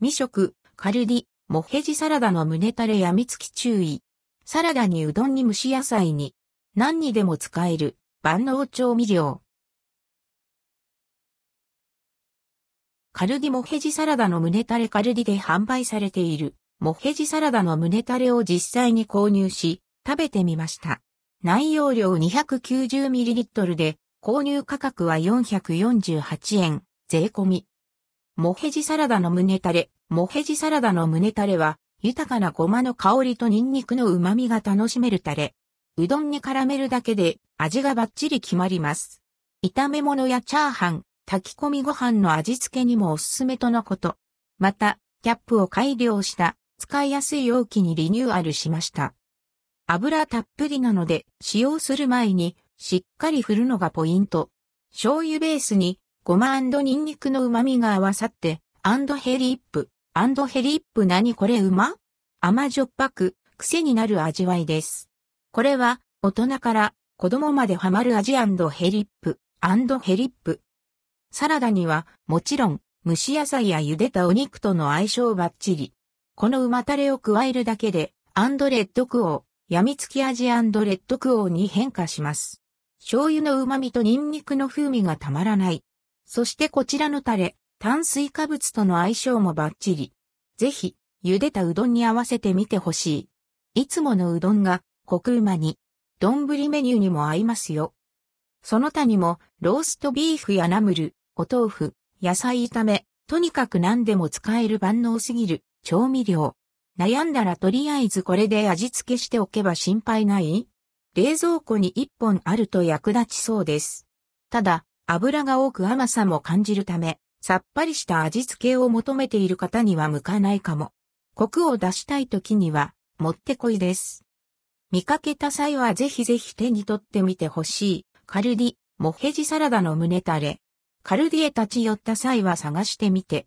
未食、カルディ、モヘジサラダの胸タレやみつき注意。サラダにうどんに蒸し野菜に、何にでも使える万能調味料。カルディモヘジサラダの胸タレカルディで販売されているモヘジサラダの胸タレを実際に購入し、食べてみました。内容量 290ml で、購入価格は448円、税込み。モヘジサラダの胸タレ、モヘジサラダの胸タレは、豊かなごまの香りとニンニクの旨味が楽しめるタレ。うどんに絡めるだけで味がバッチリ決まります。炒め物やチャーハン、炊き込みご飯の味付けにもおすすめとのこと。また、キャップを改良した使いやすい容器にリニューアルしました。油たっぷりなので使用する前にしっかり振るのがポイント。醤油ベースにごまニンニクの旨味が合わさってアンドヘリップ、アンドヘリップ何これ？うま甘じょっぱく癖になる味わいです。これは大人から子供までハマる味ヘリップ、アンドヘリップ。サラダにはもちろん蒸し野菜や茹でたお肉との相性バッチリ。この旨タレを加えるだけで、アンドレッドクオー、病みつき味レッドクオーに変化します。醤油の旨味とニンニクの風味がたまらない。そしてこちらのタレ、炭水化物との相性もバッチリ。ぜひ、茹でたうどんに合わせてみてほしい。いつものうどんが、コクうまに、丼メニューにも合いますよ。その他にも、ローストビーフやナムル、お豆腐、野菜炒め、とにかく何でも使える万能すぎる調味料。悩んだらとりあえずこれで味付けしておけば心配ない冷蔵庫に1本あると役立ちそうです。ただ、油が多く甘さも感じるため、さっぱりした味付けを求めている方には向かないかも。コクを出したい時には、もってこいです。見かけた際はぜひぜひ手に取ってみてほしい。カルディ、モヘジサラダの胸タレ。カルディへ立ち寄った際は探してみて。